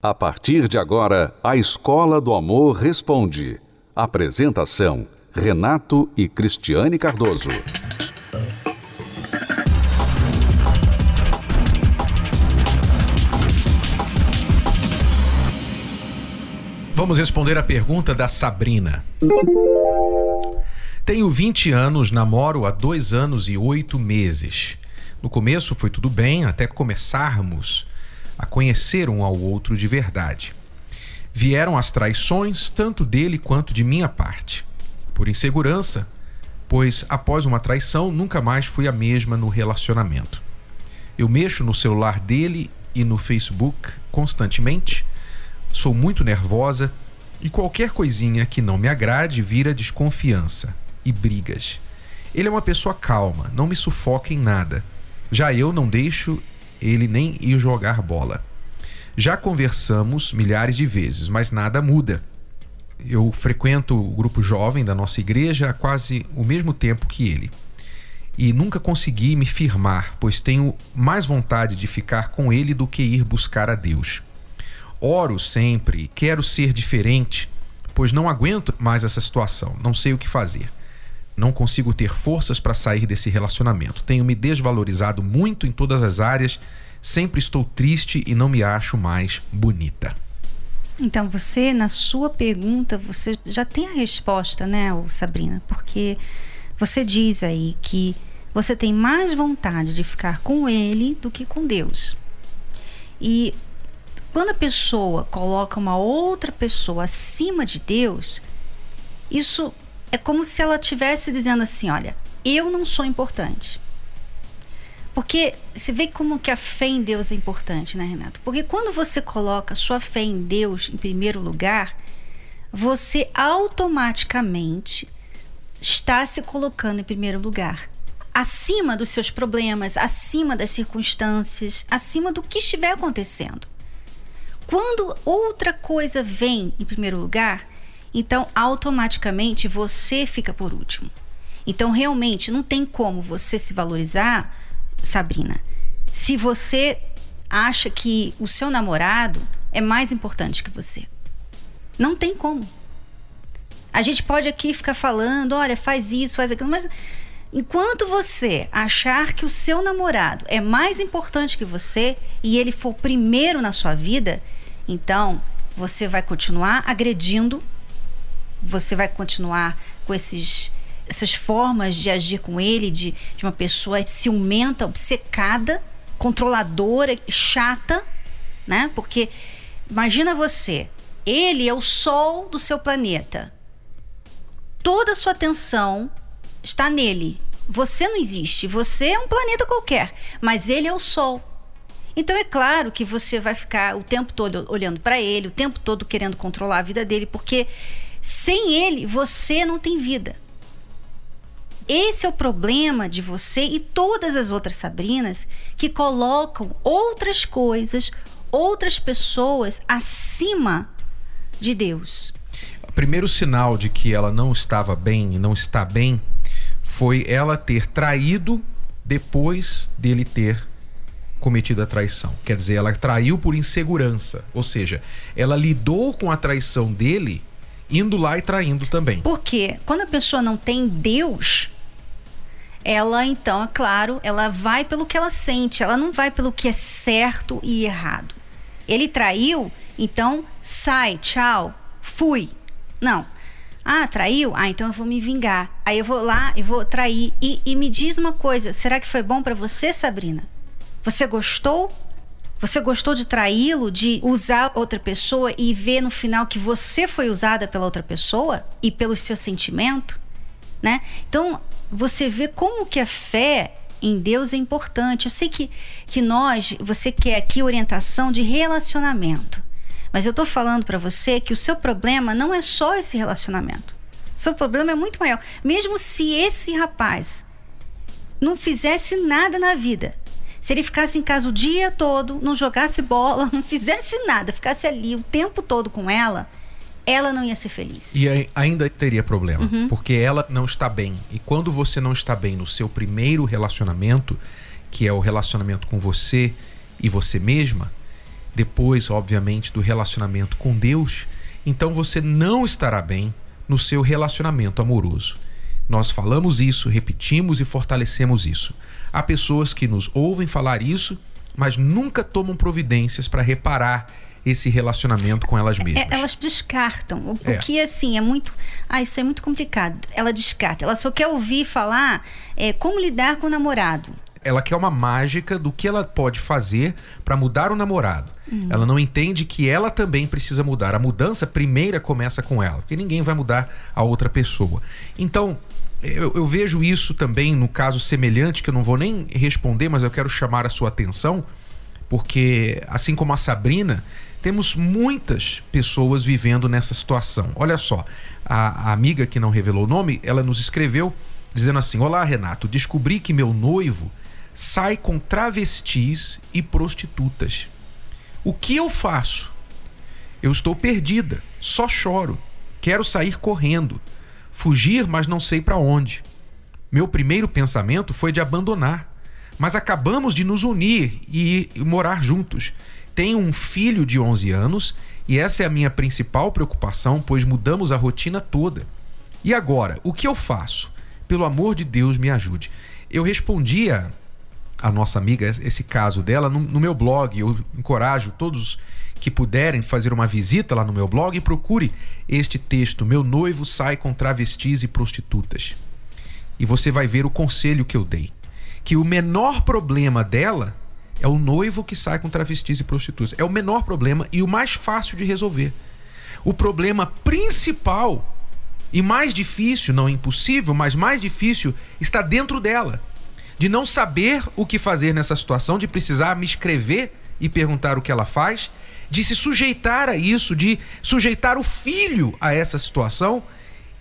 A partir de agora, a Escola do Amor Responde. Apresentação: Renato e Cristiane Cardoso. Vamos responder a pergunta da Sabrina. Tenho 20 anos, namoro há dois anos e oito meses. No começo foi tudo bem, até começarmos a conhecer um ao outro de verdade. Vieram as traições, tanto dele quanto de minha parte. Por insegurança, pois após uma traição nunca mais fui a mesma no relacionamento. Eu mexo no celular dele e no Facebook constantemente, sou muito nervosa e qualquer coisinha que não me agrade vira desconfiança e brigas. Ele é uma pessoa calma, não me sufoca em nada. Já eu não deixo ele nem ir jogar bola. Já conversamos milhares de vezes, mas nada muda. Eu frequento o grupo jovem da nossa igreja há quase o mesmo tempo que ele. E nunca consegui me firmar, pois tenho mais vontade de ficar com ele do que ir buscar a Deus. Oro sempre, quero ser diferente, pois não aguento mais essa situação, não sei o que fazer. Não consigo ter forças para sair desse relacionamento. Tenho me desvalorizado muito em todas as áreas. Sempre estou triste e não me acho mais bonita. Então, você, na sua pergunta, você já tem a resposta, né, Sabrina? Porque você diz aí que você tem mais vontade de ficar com ele do que com Deus. E quando a pessoa coloca uma outra pessoa acima de Deus, isso é como se ela estivesse dizendo assim: olha, eu não sou importante. Porque você vê como que a fé em Deus é importante, né, Renato? Porque quando você coloca sua fé em Deus em primeiro lugar, você automaticamente está se colocando em primeiro lugar. Acima dos seus problemas, acima das circunstâncias, acima do que estiver acontecendo. Quando outra coisa vem em primeiro lugar, então, automaticamente você fica por último. Então, realmente, não tem como você se valorizar, Sabrina, se você acha que o seu namorado é mais importante que você. Não tem como. A gente pode aqui ficar falando, olha, faz isso, faz aquilo, mas enquanto você achar que o seu namorado é mais importante que você e ele for primeiro na sua vida, então você vai continuar agredindo você vai continuar com esses essas formas de agir com ele, de, de uma pessoa ciumenta, obcecada, controladora, chata, né? Porque imagina você, ele é o sol do seu planeta. Toda a sua atenção está nele. Você não existe, você é um planeta qualquer, mas ele é o sol. Então é claro que você vai ficar o tempo todo olhando para ele, o tempo todo querendo controlar a vida dele, porque sem ele, você não tem vida. Esse é o problema de você e todas as outras Sabrinas que colocam outras coisas, outras pessoas acima de Deus. O primeiro sinal de que ela não estava bem e não está bem foi ela ter traído depois dele ter cometido a traição. Quer dizer, ela traiu por insegurança, ou seja, ela lidou com a traição dele indo lá e traindo também. Porque quando a pessoa não tem Deus, ela então, é claro, ela vai pelo que ela sente, ela não vai pelo que é certo e errado. Ele traiu, então sai, tchau, fui. Não. Ah, traiu? Ah, então eu vou me vingar. Aí eu vou lá e vou trair. E, e me diz uma coisa: será que foi bom para você, Sabrina? Você gostou? Você gostou de traí-lo, de usar outra pessoa e ver no final que você foi usada pela outra pessoa e pelo seu sentimento, né? Então, você vê como que a fé em Deus é importante. Eu sei que, que nós, você quer aqui orientação de relacionamento. Mas eu estou falando para você que o seu problema não é só esse relacionamento. O seu problema é muito maior. Mesmo se esse rapaz não fizesse nada na vida, se ele ficasse em casa o dia todo, não jogasse bola, não fizesse nada, ficasse ali o tempo todo com ela, ela não ia ser feliz. E ainda teria problema, uhum. porque ela não está bem. E quando você não está bem no seu primeiro relacionamento, que é o relacionamento com você e você mesma, depois, obviamente, do relacionamento com Deus, então você não estará bem no seu relacionamento amoroso. Nós falamos isso, repetimos e fortalecemos isso. Há pessoas que nos ouvem falar isso, mas nunca tomam providências para reparar esse relacionamento com elas mesmas. É, elas descartam. O, é. o, que, assim, é muito. Ah, isso é muito complicado. Ela descarta. Ela só quer ouvir falar é, como lidar com o namorado. Ela quer uma mágica do que ela pode fazer para mudar o namorado. Uhum. Ela não entende que ela também precisa mudar. A mudança primeira começa com ela, porque ninguém vai mudar a outra pessoa. Então, eu, eu, vejo isso também no caso semelhante, que eu não vou nem responder, mas eu quero chamar a sua atenção, porque assim como a Sabrina, temos muitas pessoas vivendo nessa situação. Olha só, a, a amiga que não revelou o nome, ela nos escreveu dizendo assim: Olá, Renato, descobri que meu noivo sai com travestis e prostitutas. O que eu faço? Eu estou perdida, só choro, quero sair correndo fugir, mas não sei para onde. Meu primeiro pensamento foi de abandonar, mas acabamos de nos unir e morar juntos. Tenho um filho de 11 anos e essa é a minha principal preocupação, pois mudamos a rotina toda. E agora, o que eu faço? Pelo amor de Deus, me ajude. Eu respondia a nossa amiga esse caso dela no, no meu blog. Eu encorajo todos que puderem fazer uma visita lá no meu blog e procure este texto: Meu noivo sai com travestis e prostitutas. E você vai ver o conselho que eu dei. Que o menor problema dela é o noivo que sai com travestis e prostitutas. É o menor problema e o mais fácil de resolver. O problema principal e mais difícil, não impossível, mas mais difícil, está dentro dela. De não saber o que fazer nessa situação, de precisar me escrever e perguntar o que ela faz de se sujeitar a isso, de sujeitar o filho a essa situação.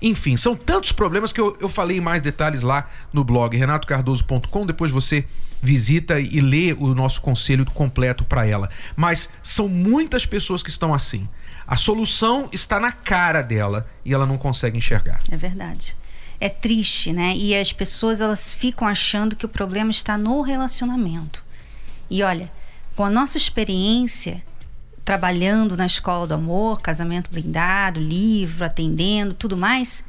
Enfim, são tantos problemas que eu, eu falei em mais detalhes lá no blog renatocardoso.com. Depois você visita e lê o nosso conselho completo para ela. Mas são muitas pessoas que estão assim. A solução está na cara dela e ela não consegue enxergar. É verdade. É triste, né? E as pessoas elas ficam achando que o problema está no relacionamento. E olha, com a nossa experiência, trabalhando na escola do amor, casamento blindado, livro, atendendo, tudo mais,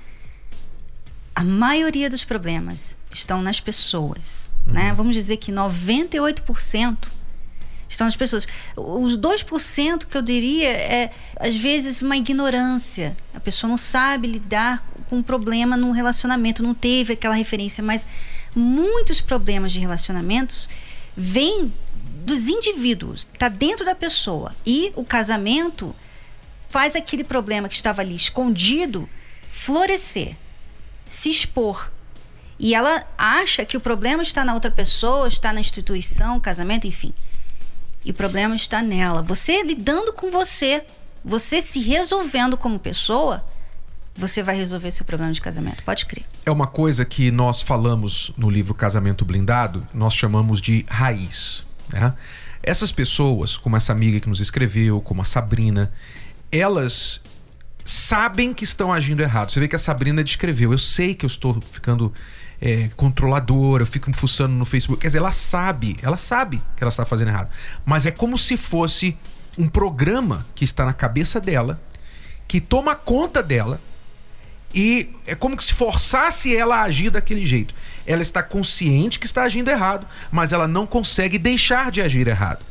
a maioria dos problemas estão nas pessoas. Uhum. Né? Vamos dizer que 98% estão nas pessoas. Os 2% que eu diria é, às vezes, uma ignorância. A pessoa não sabe lidar com um problema no relacionamento, não teve aquela referência, mas muitos problemas de relacionamentos vêm dos indivíduos, está dentro da pessoa. E o casamento faz aquele problema que estava ali escondido florescer, se expor. E ela acha que o problema está na outra pessoa, está na instituição, casamento, enfim. E o problema está nela. Você lidando com você, você se resolvendo como pessoa, você vai resolver seu problema de casamento. Pode crer. É uma coisa que nós falamos no livro Casamento Blindado, nós chamamos de raiz. Né? Essas pessoas, como essa amiga que nos escreveu, como a Sabrina, elas sabem que estão agindo errado. Você vê que a Sabrina descreveu. Eu sei que eu estou ficando é, controladora, me fuçando no Facebook. Quer dizer, ela sabe, ela sabe que ela está fazendo errado. Mas é como se fosse um programa que está na cabeça dela, que toma conta dela, e é como se forçasse ela a agir daquele jeito. Ela está consciente que está agindo errado, mas ela não consegue deixar de agir errado.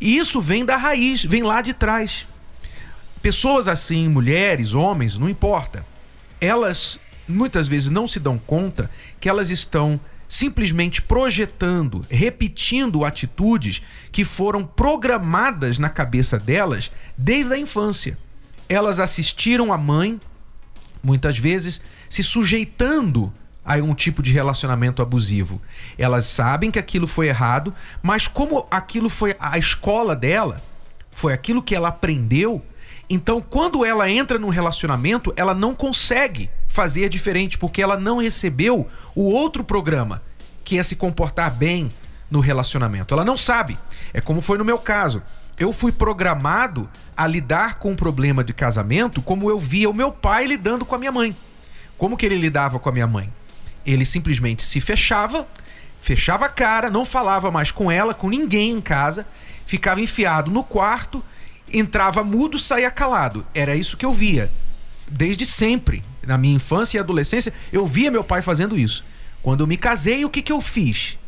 E isso vem da raiz, vem lá de trás. Pessoas assim, mulheres, homens, não importa. Elas muitas vezes não se dão conta que elas estão simplesmente projetando, repetindo atitudes que foram programadas na cabeça delas desde a infância. Elas assistiram a mãe muitas vezes se sujeitando a um tipo de relacionamento abusivo. Elas sabem que aquilo foi errado, mas como aquilo foi a escola dela, foi aquilo que ela aprendeu, então quando ela entra num relacionamento, ela não consegue fazer diferente porque ela não recebeu o outro programa, que é se comportar bem no relacionamento. Ela não sabe. É como foi no meu caso. Eu fui programado a lidar com o problema de casamento como eu via o meu pai lidando com a minha mãe. Como que ele lidava com a minha mãe? Ele simplesmente se fechava, fechava a cara, não falava mais com ela, com ninguém em casa, ficava enfiado no quarto, entrava mudo, saía calado. Era isso que eu via. Desde sempre. Na minha infância e adolescência, eu via meu pai fazendo isso. Quando eu me casei, o que, que eu fiz?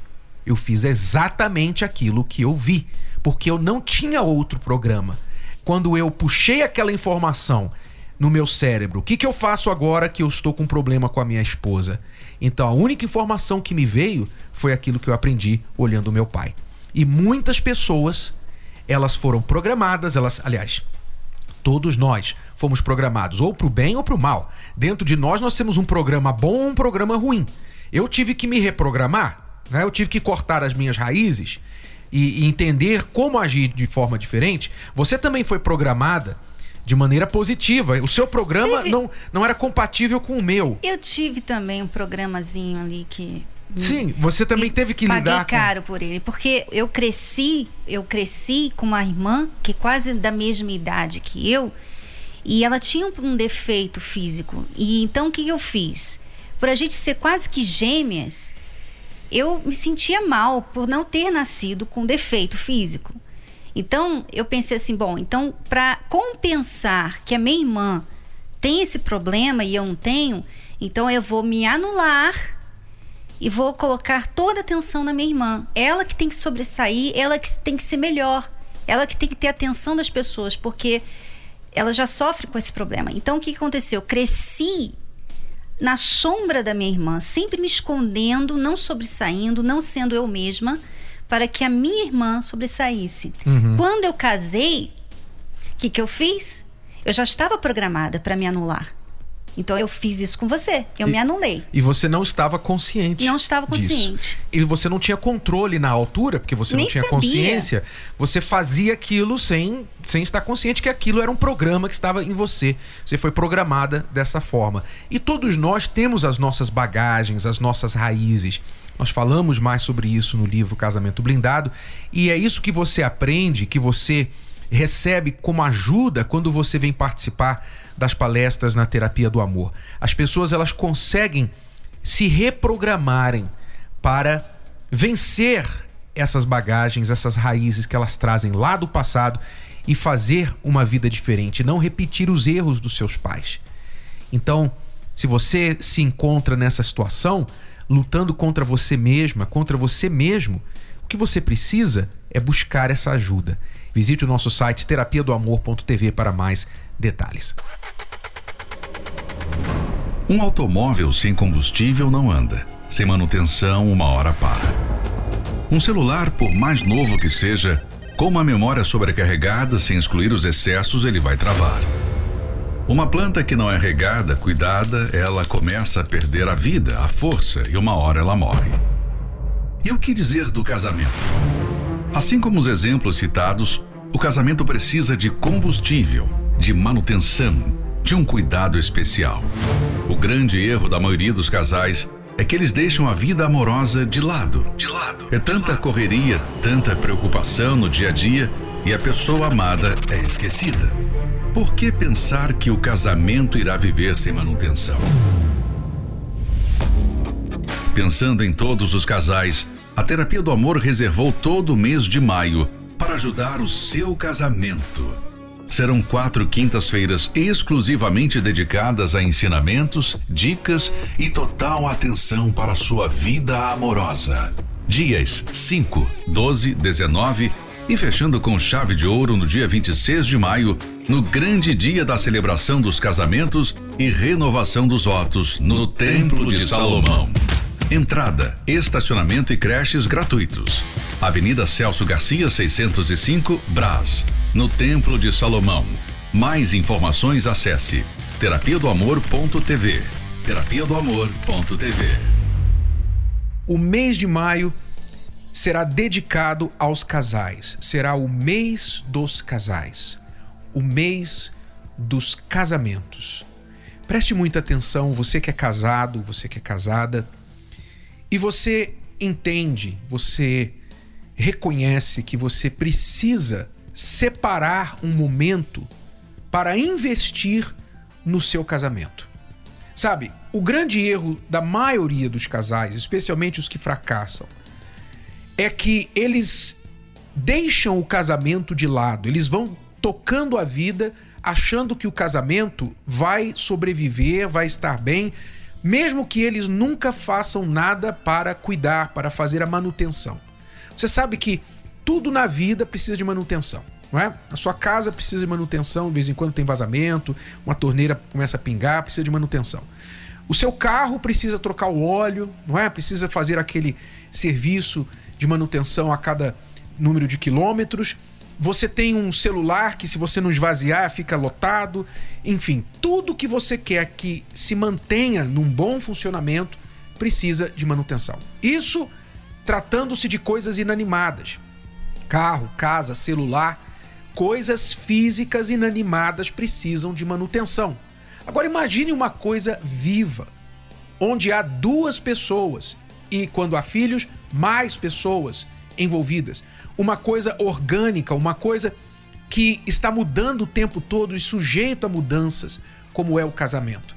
Eu fiz exatamente aquilo que eu vi, porque eu não tinha outro programa. Quando eu puxei aquela informação no meu cérebro, o que, que eu faço agora que eu estou com problema com a minha esposa? Então a única informação que me veio foi aquilo que eu aprendi olhando meu pai. E muitas pessoas, elas foram programadas, elas, aliás, todos nós fomos programados ou para o bem ou para o mal. Dentro de nós nós temos um programa bom ou um programa ruim. Eu tive que me reprogramar, né? eu tive que cortar as minhas raízes e, e entender como agir de forma diferente. Você também foi programada de maneira positiva. O seu programa Teve... não, não era compatível com o meu. Eu tive também um programazinho ali que Sim, você também teve que lidar Paguei caro por ele, porque eu cresci, eu cresci com uma irmã que é quase da mesma idade que eu, e ela tinha um defeito físico. E então o que eu fiz? Por a gente ser quase que gêmeas, eu me sentia mal por não ter nascido com defeito físico. Então, eu pensei assim, bom, então para compensar que a minha irmã tem esse problema e eu não tenho, então eu vou me anular e vou colocar toda a atenção na minha irmã. Ela que tem que sobressair, ela que tem que ser melhor, ela que tem que ter atenção das pessoas, porque ela já sofre com esse problema. Então, o que aconteceu? Eu cresci na sombra da minha irmã, sempre me escondendo, não sobressaindo, não sendo eu mesma, para que a minha irmã sobressaísse. Uhum. Quando eu casei, o que, que eu fiz? Eu já estava programada para me anular. Então eu fiz isso com você. Eu e, me anulei. E você não estava consciente. Não estava consciente. Disso. E você não tinha controle na altura, porque você Nem não tinha sabia. consciência. Você fazia aquilo sem, sem estar consciente que aquilo era um programa que estava em você. Você foi programada dessa forma. E todos nós temos as nossas bagagens, as nossas raízes. Nós falamos mais sobre isso no livro Casamento Blindado. E é isso que você aprende, que você recebe como ajuda quando você vem participar das palestras na terapia do amor. As pessoas elas conseguem se reprogramarem para vencer essas bagagens, essas raízes que elas trazem lá do passado e fazer uma vida diferente, não repetir os erros dos seus pais. Então, se você se encontra nessa situação, lutando contra você mesma, contra você mesmo, o que você precisa é buscar essa ajuda. Visite o nosso site terapia do amor.tv para mais detalhes. Um automóvel sem combustível não anda. Sem manutenção, uma hora para. Um celular, por mais novo que seja, com uma memória sobrecarregada, sem excluir os excessos, ele vai travar. Uma planta que não é regada, cuidada, ela começa a perder a vida, a força e uma hora ela morre. E o que dizer do casamento? Assim como os exemplos citados, o casamento precisa de combustível, de manutenção, de um cuidado especial. O grande erro da maioria dos casais é que eles deixam a vida amorosa de lado. De lado. É tanta correria, tanta preocupação no dia a dia e a pessoa amada é esquecida. Por que pensar que o casamento irá viver sem manutenção? Pensando em todos os casais, a Terapia do Amor reservou todo o mês de maio para ajudar o seu casamento. Serão quatro quintas-feiras exclusivamente dedicadas a ensinamentos, dicas e total atenção para sua vida amorosa. Dias 5, 12, 19 e fechando com chave de ouro no dia 26 de maio, no grande dia da celebração dos casamentos e renovação dos votos no Templo de Salomão. Entrada, estacionamento e creches gratuitos. Avenida Celso Garcia, 605, Brás, no Templo de Salomão. Mais informações acesse terapia do amor.tv. Terapia do amor.tv. O mês de maio será dedicado aos casais. Será o mês dos casais. O mês dos casamentos. Preste muita atenção, você que é casado, você que é casada e você entende, você reconhece que você precisa separar um momento para investir no seu casamento. Sabe, o grande erro da maioria dos casais, especialmente os que fracassam, é que eles deixam o casamento de lado, eles vão tocando a vida achando que o casamento vai sobreviver, vai estar bem, mesmo que eles nunca façam nada para cuidar, para fazer a manutenção. Você sabe que tudo na vida precisa de manutenção. Não é? A sua casa precisa de manutenção, de vez em quando tem vazamento, uma torneira começa a pingar, precisa de manutenção. O seu carro precisa trocar o óleo, não é? Precisa fazer aquele serviço de manutenção a cada número de quilômetros. Você tem um celular que, se você não esvaziar, fica lotado. Enfim, tudo que você quer que se mantenha num bom funcionamento precisa de manutenção. Isso tratando-se de coisas inanimadas. Carro, casa, celular, coisas físicas inanimadas precisam de manutenção. Agora imagine uma coisa viva, onde há duas pessoas e quando há filhos, mais pessoas envolvidas. Uma coisa orgânica, uma coisa que está mudando o tempo todo e sujeito a mudanças, como é o casamento.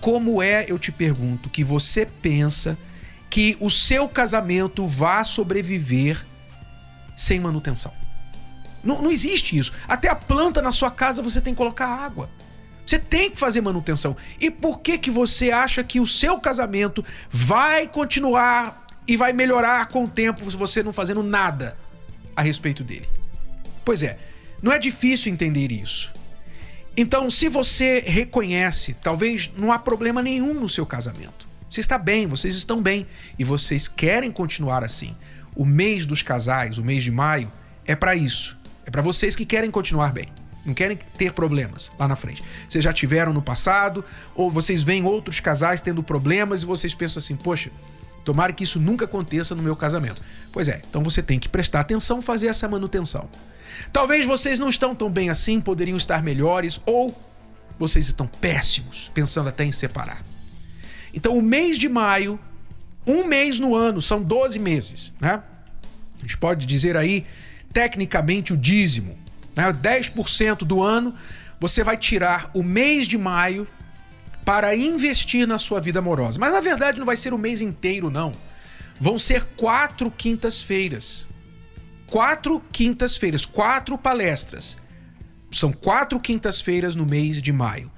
Como é, eu te pergunto, que você pensa que o seu casamento vá sobreviver sem manutenção? Não, não existe isso. Até a planta na sua casa você tem que colocar água. Você tem que fazer manutenção. E por que que você acha que o seu casamento vai continuar e vai melhorar com o tempo se você não fazendo nada a respeito dele? Pois é, não é difícil entender isso. Então, se você reconhece, talvez não há problema nenhum no seu casamento. Você está bem, vocês estão bem e vocês querem continuar assim. O mês dos casais, o mês de maio, é para isso. É para vocês que querem continuar bem. Não querem ter problemas lá na frente. Vocês já tiveram no passado, ou vocês veem outros casais tendo problemas e vocês pensam assim: poxa, tomara que isso nunca aconteça no meu casamento. Pois é, então você tem que prestar atenção, fazer essa manutenção. Talvez vocês não estão tão bem assim, poderiam estar melhores, ou vocês estão péssimos, pensando até em separar. Então, o mês de maio, um mês no ano, são 12 meses, né? A gente pode dizer aí, tecnicamente, o dízimo né, 10% do ano, você vai tirar o mês de maio para investir na sua vida amorosa. Mas na verdade não vai ser o mês inteiro, não. Vão ser quatro quintas-feiras. Quatro quintas-feiras, quatro palestras. São quatro quintas-feiras no mês de maio.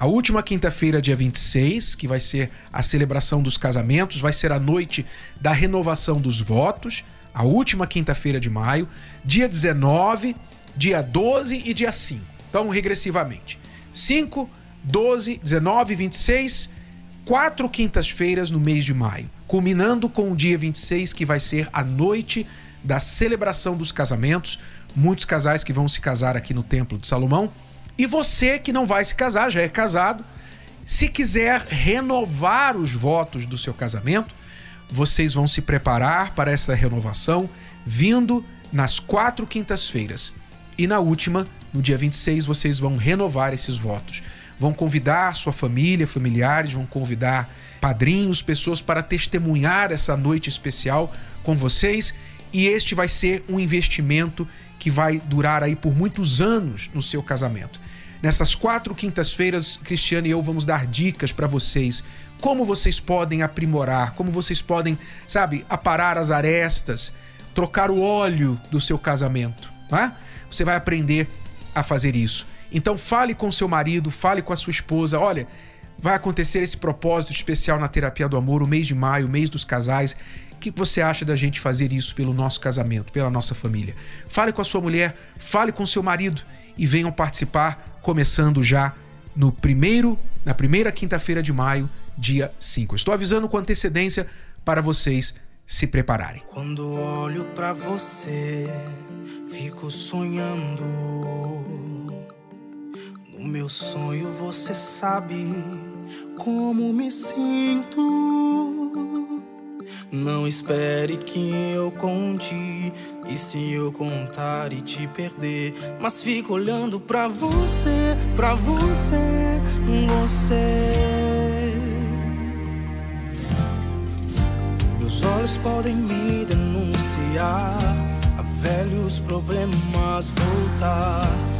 A última quinta-feira, dia 26, que vai ser a celebração dos casamentos, vai ser a noite da renovação dos votos. A última quinta-feira de maio. Dia 19, dia 12 e dia 5. Então, regressivamente. 5, 12, 19, 26, quatro quintas-feiras no mês de maio, culminando com o dia 26, que vai ser a noite da celebração dos casamentos. Muitos casais que vão se casar aqui no Templo de Salomão. E você que não vai se casar, já é casado, se quiser renovar os votos do seu casamento, vocês vão se preparar para essa renovação vindo nas quatro quintas-feiras. E na última, no dia 26, vocês vão renovar esses votos. Vão convidar sua família, familiares, vão convidar padrinhos, pessoas para testemunhar essa noite especial com vocês. E este vai ser um investimento que vai durar aí por muitos anos no seu casamento. Nessas quatro quintas-feiras, Cristiano e eu vamos dar dicas para vocês como vocês podem aprimorar, como vocês podem, sabe, aparar as arestas, trocar o óleo do seu casamento, tá? você vai aprender a fazer isso. Então fale com seu marido, fale com a sua esposa, olha, vai acontecer esse propósito especial na terapia do amor, o mês de maio, o mês dos casais. O que você acha da gente fazer isso pelo nosso casamento, pela nossa família? Fale com a sua mulher, fale com seu marido e venham participar, começando já no primeiro, na primeira quinta-feira de maio, dia 5. Estou avisando com antecedência para vocês se prepararem. Quando olho para você, fico sonhando. No meu sonho você sabe como me sinto. Não espere que eu conte. E se eu contar e te perder? Mas fico olhando pra você, pra você, você. Meus olhos podem me denunciar a velhos problemas voltar.